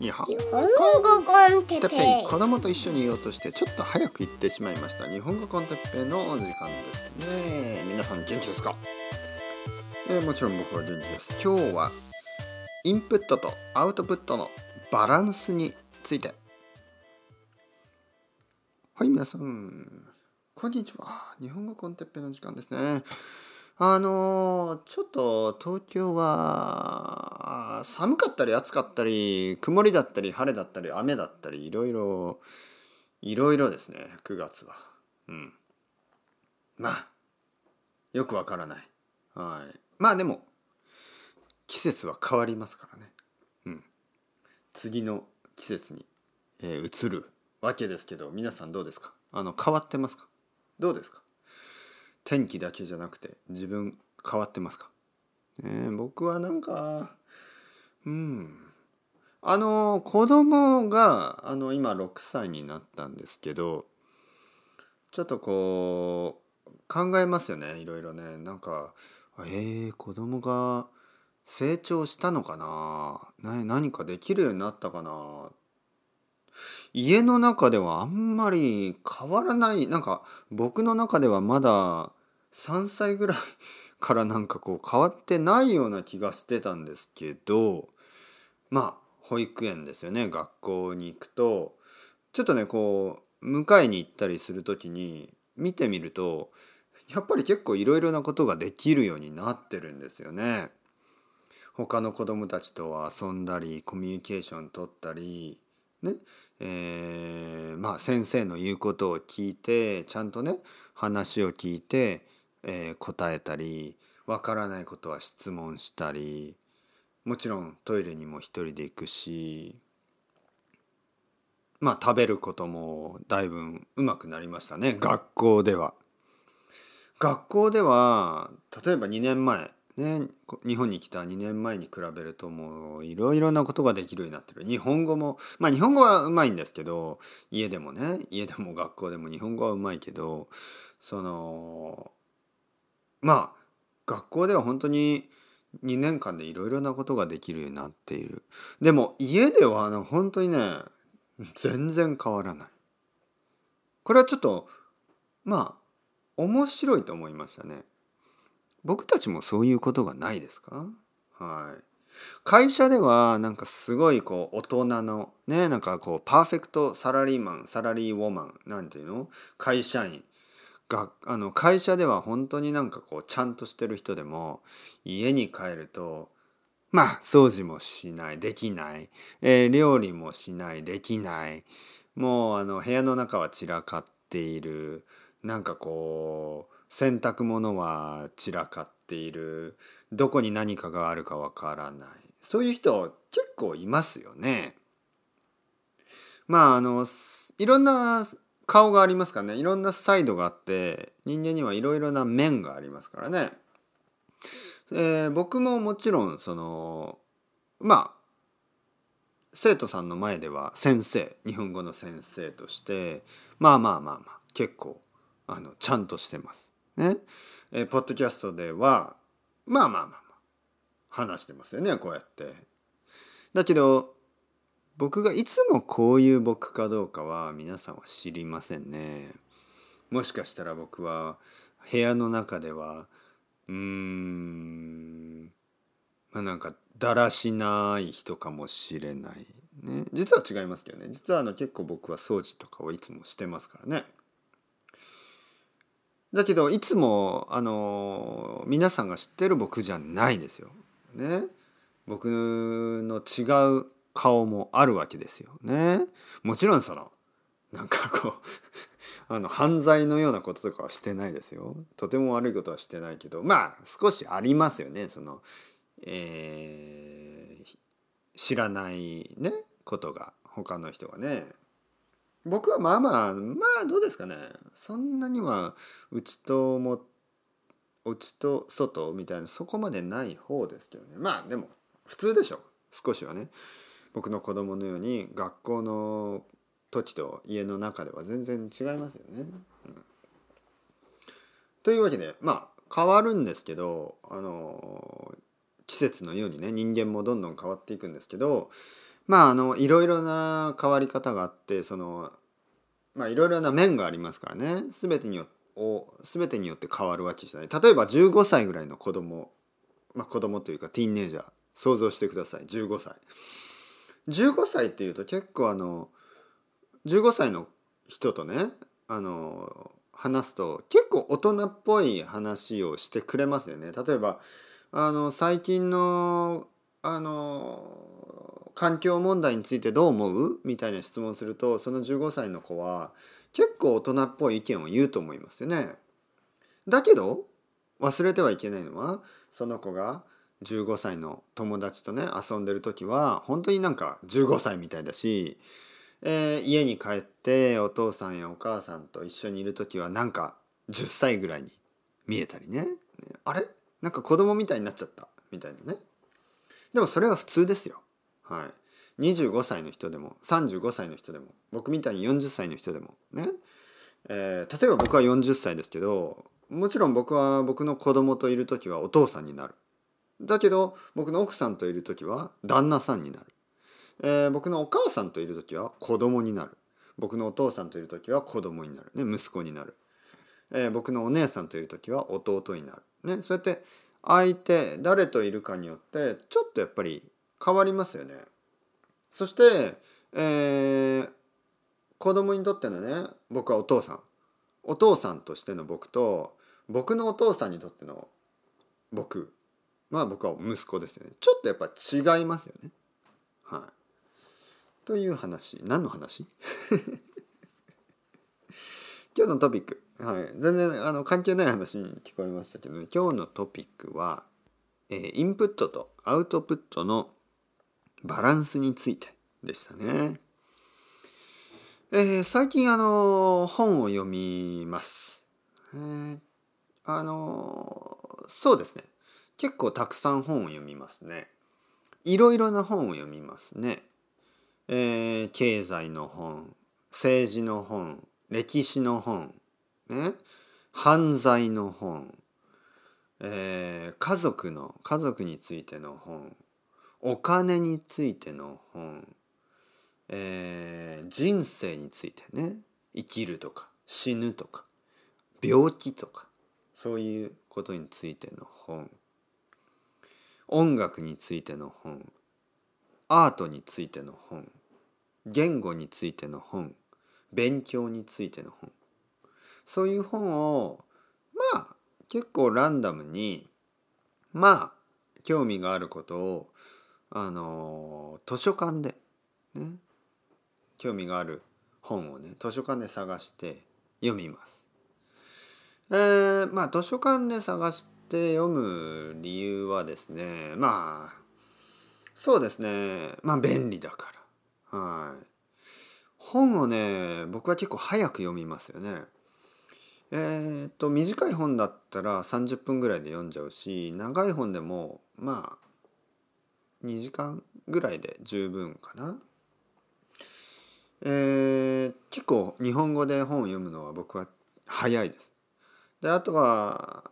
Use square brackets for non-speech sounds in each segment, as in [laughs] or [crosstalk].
日本語コンテてっぺペい子供と一緒に言おうとしてちょっと早く言ってしまいました。日本語コンテッペイのお時間ですね。皆さん元気ですか、えーもちろん僕は元気です。今日はインプットとアウトプットのバランスについて。はい皆さん。こんにちは。日本語コンテッペイの時間ですね。あのちょっと東京は寒かったり暑かったり曇りだったり晴れだったり雨だったりいろいろいろいろですね9月は。うん。まあよくわからない。はい。まあでも季節は変わりますからね。うん。次の季節に、えー移るわけですけど皆さんどうですか？あの変わってますか？どうですか？天気だけじゃなくて自分変わってますか、ねえ、僕はなんかうん。あの子供があの今6歳になったんですけどちょっとこう考えますよねいろいろね。なんかえー、子供が成長したのかな？な何かできるようになったかな？家の中ではあんまり変わらない。なんか僕の中ではまだ3歳ぐらいからなんかこう変わってないような気がしてたんですけどまあ保育園ですよね学校に行くとちょっとねこう迎えに行ったりする時に見てみるとやっぱり結構いろいろなことができるようになってるんですよね。他の子供たちと遊んだりコミュニケーション取ったりねえーまあ先生の言うことを聞いてちゃんとね話を聞いて、えー答えたりわからないことは質問したりもちろんトイレにも一人で行くしまあ食べることもだいぶうまくなりましたね学校では。学校では例えば2年前ね日本に来た2年前に比べるともういろいろなことができるようになってる日本語もまあ日本語はうまいんですけど家でもね家でも学校でも日本語はうまいけどそのまあ学校では本当に2年間でいろいろなことができるようになっている。でも家ではあの本当にね全然変わらない。これはちょっとまあ面白いと思いましたね。僕たちもそういうことがないですか？はい。会社ではなんかすごいこう大人のねなんかこうパーフェクトサラリーマンサラリーウォーマンなんていうの？会社員。があの会社では本当になんかこうちゃんとしてる人でも家に帰るとまあ掃除もしないできない、えー料理もしないできない。もうあの部屋の中は散らかっている。なんかこう洗濯物は散らかっている。どこに何かがあるかわからない。そういう人結構いますよね。まああのいろんな顔がありますからねいろんなサイドがあって人間にはいろいろな面がありますからね。えー僕ももちろんそのまあ生徒さんの前では先生日本語の先生としてまあまあまあまあ結構あのちゃんとしてます。ね。えーポッドキャストではまあまあまあまあ話してますよねこうやって。だけど僕がいつもこういう僕かどうかは皆さんは知りませんね。もしかしたら僕は部屋の中ではうーんまあなんかだらしない人かもしれないね。実は違いますけどね。実はあの結構僕は掃除とかをいつもしてますからね。だけどいつもあの皆さんが知ってる僕じゃないんですよ。ね。僕の違う顔もあるわけですよね。もちろんそのなんかこう [laughs] あの犯罪のようなこととかはしてないですよ。とても悪いことはしてないけどまあ少しありますよね。そのえー知らないねことが他の人がね。僕はまあまあまあどうですかね。そんなには内とも内と外みたいなそこまでない方ですけどね。まあでも普通でしょ。少しはね。僕の子供のように学校の時と家の中では全然違いますよね。うん。というわけでまあ変わるんですけどあの季節のようにね人間もどんどん変わっていくんですけどまああのいろいろな変わり方があってそのまあいろいろな面がありますからね。全てによを全てによって変わるわけじゃない。例えば15歳ぐらいの子供まあ子供というかティーンネイジャー想像してください。15歳。15歳っていうと結構あの15歳の人とねあの話すと結構大人っぽい話をしてくれますよね例えばあの最近のあの環境問題についてどう思う？みたいな質問するとその15歳の子は結構大人っぽい意見を言うと思いますよね。だけど忘れてはいけないのはその子が15歳の友達とね遊んでる時は本当になんか15歳みたいだし、えー、家に帰ってお父さんやお母さんと一緒にいる時はなんか10歳ぐらいに見えたりね。あれ？なんか子供みたいになっちゃった？みたいなね。でもそれは普通ですよ。はい。25歳の人でも35歳の人でも僕みたいに40歳の人でもね、えー、例えば僕は40歳ですけどもちろん僕は僕の子供といる時はお父さんになる。だけど僕の奥さんといる時は旦那さんになる、えー、僕のお母さんといる時は子供になる。僕のお父さんといる時は子供になる、ね、息子になる、えー、僕のお姉さんといる時は弟になる、ね、そうやって相手誰といるかによってちょっとやっぱり変わりますよね。そして、えー、子供にとってのね僕はお父さん。お父さんとしての僕と僕のお父さんにとっての僕。まあ僕は息子ですよね。ちょっとやっぱ違いますよね。はい、という話。何の話？[laughs] 今日のトピック、はい、全然あの関係ない話に聞こえましたけどね。今日のトピックは、えー、インプットとアウトプットのバランスについてでしたね。えー、最近あの本を読みます。えー、あのそうですね。結構たくさん本を読みますね。いろいろな本を読みますね。えー、経済の本政治の本歴史の本、ね、犯罪の本、えー、家族の家族についての本お金についての本、えー、人生についてね生きるとか死ぬとか病気とかそういうことについての本音楽についての本アートについての本言語についての本勉強についての本そういう本をまあ結構ランダムにまあ興味があることをあの図書館でね興味がある本をね図書館で探して読みます。えー、まあ図書館で探して読む理由はですねまあそうですねまあ便利だからはい。本をね僕は結構早く読みますよね。えー、っと短い本だったら30分ぐらいで読んじゃうし長い本でもまあ2時間ぐらいで十分かな。えー、結構日本語で本を読むのは僕は早いです。であとは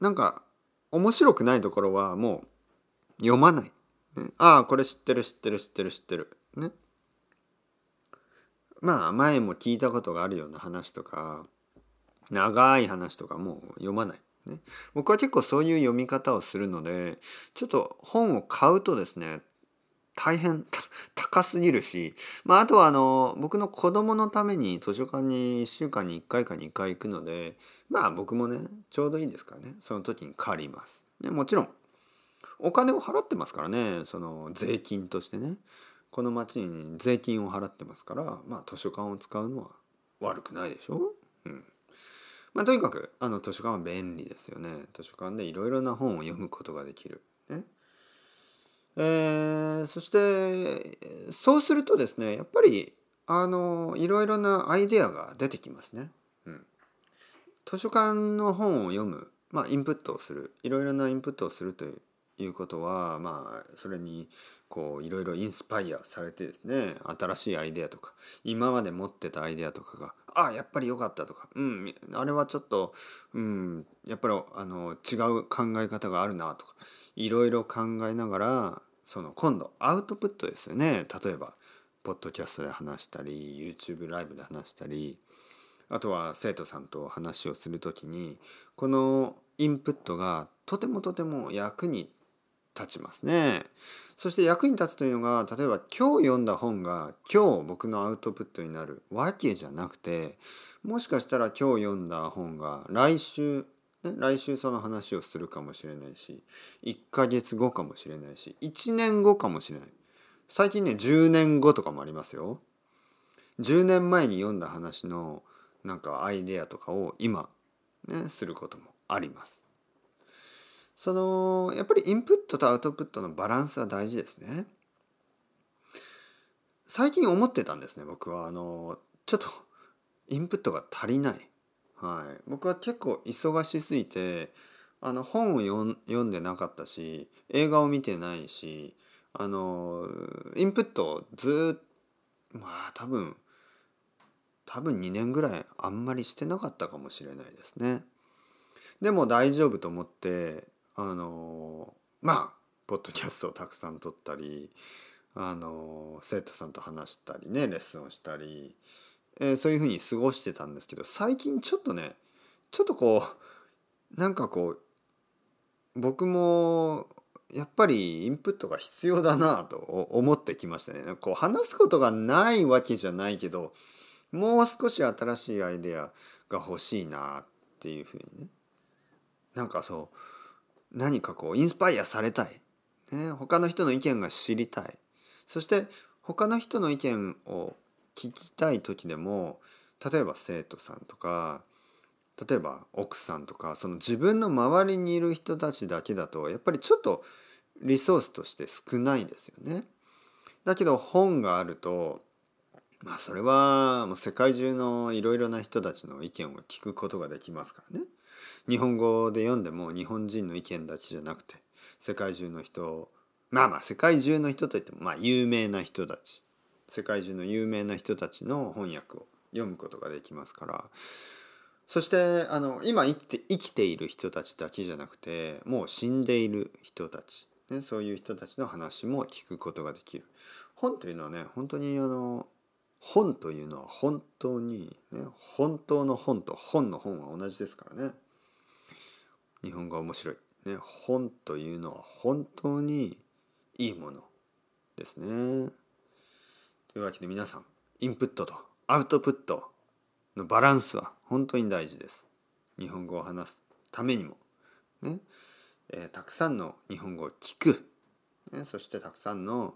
なんか面白くないところはもう読まない。ね、ああこれ知ってる知ってる知ってる知ってる。ね。まあ前も聞いたことがあるような話とか長い話とかもう読まない。ね、僕は結構そういう読み方をするのでちょっと本を買うとですね大変 [laughs] 高すぎるし、まあ、あとはあの僕の子供のために図書館に1週間に1回か2回行くのでまあ僕もねちょうどいいですからね。その時に借ります。ね、もちろんお金を払ってますからね。その税金としてね。この町に税金を払ってますから、まあ、図書館を使うのは悪くないでしょ？うん。まあ、とにかくあの図書館は便利ですよね。図書館でいろいろな本を読むことができる。ね。えー、そしてそうするとですねやっぱりあのいろいろなアイデアが出てきますね。うん、図書館の本を読む、まあ、インプットをするいろいろなインプットをするといういうことはまあそれにこういろいろインスパイアされてですね新しいアイデアとか今まで持ってたアイデアとかがあやっぱり良かったとかうんあれはちょっとうんやっぱりあの違う考え方があるなとかいろいろ考えながらその今度アウトプットですよね。例えばポッドキャストで話したり YouTube ライブで話したりあとは生徒さんと話をする時にこのインプットがとてもとても役に立ちますね。そして役に立つというのが例えば今日読んだ本が今日僕のアウトプットになるわけじゃなくてもしかしたら今日読んだ本が来週ね、来週その話をするかもしれないし1ヶ月後かもしれないし1年後かもしれない。最近ね10年後とかもありますよ。10年前に読んだ話のなんかアイデアとかを今ねすることもあります。そのやっぱりインプットとアウトプットのバランスは大事ですね。最近思ってたんですね僕は。あのちょっとインプットが足りない。はい。僕は結構忙しすぎてあの本を読んでなかったし映画を見てないしあのインプットをずっまあ多分多分2年ぐらいあんまりしてなかったかもしれないですね。でも大丈夫と思ってあのまあポッドキャストをたくさん撮ったりあの生徒さんと話したりねレッスンをしたりえー、そういうふうに過ごしてたんですけど最近ちょっとねちょっとこうなんかこう僕もやっぱりインプットが必要だなと思ってきましたね。こう話すことがないわけじゃないけどもう少し新しいアイデアが欲しいなっていうふうにねなんかそう何かこうインスパイアされたい、ね、他の人の意見が知りたいそして他の人の意見を聞きたい時でも例えば生徒さんとか例えば奥さんとかその自分の周りにいる人たちだけだとやっぱりちょっとリソースとして少ないですよね。だけど本があるとまあそれはもう世界中のいろいろな人たちの意見を聞くことができますからね。日本語で読んでも日本人の意見だけじゃなくて世界中の人まあまあ世界中の人といってもまあ有名な人たち。世界中の有名な人たちの翻訳を読むことができますから。そしてあの今生きて生きている人たちだけじゃなくてもう死んでいる人たち、ね、そういう人たちの話も聞くことができる。本というのはね本当にあの本というのは本当に、ね、本当の本と本の本は同じですからね。日本語面白い、ね、本というのは本当にいいものですね。というわけで皆さんインプットとアウトプットのバランスは本当に大事です。日本語を話すためにも、ねえー、たくさんの日本語を聞く、ね、そしてたくさんの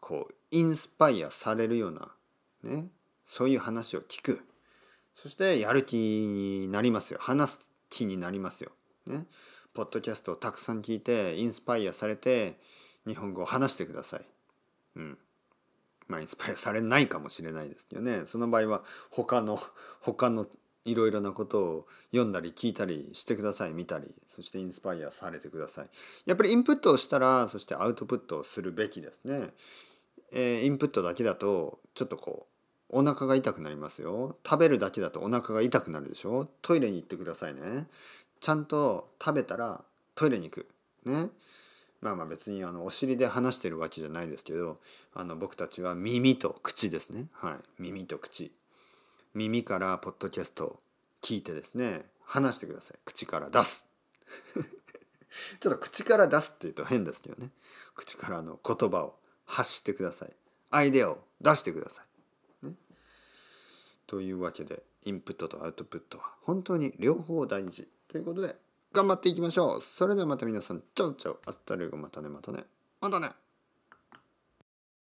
こうインスパイアされるような、ね、そういう話を聞くそしてやる気になりますよ話す気になりますよ。ね、ポッドキャストをたくさん聞いてインスパイアされて日本語を話してください。うん。まあ、インスパイアされないかもしれないですけどね。その場合は他の他のいろいろなことを読んだり聞いたりしてください。見たりそしてインスパイアされてください。やっぱりインプットをしたらそしてアウトプットをするべきですね、えー、インプットだけだとちょっとこうお腹が痛くなりますよ。食べるだけだとお腹が痛くなるでしょ。トイレに行ってくださいね。ちゃんと食べたらトイレに行く。ね。まあまあ別にあのお尻で話してるわけじゃないですけどあの僕たちは耳と口ですね。はい。耳と口。耳からポッドキャストを聞いてですね話してください。口から出す。[laughs] ちょっと口から出すっていうと変ですけどね。口からの言葉を発してください。アイデアを出してください、ね、というわけでインプットとアウトプットは本当に両方大事。ということで頑張っていきましょう。それではまた皆さんチャウチャウアスタルゴまたねまたね。またね。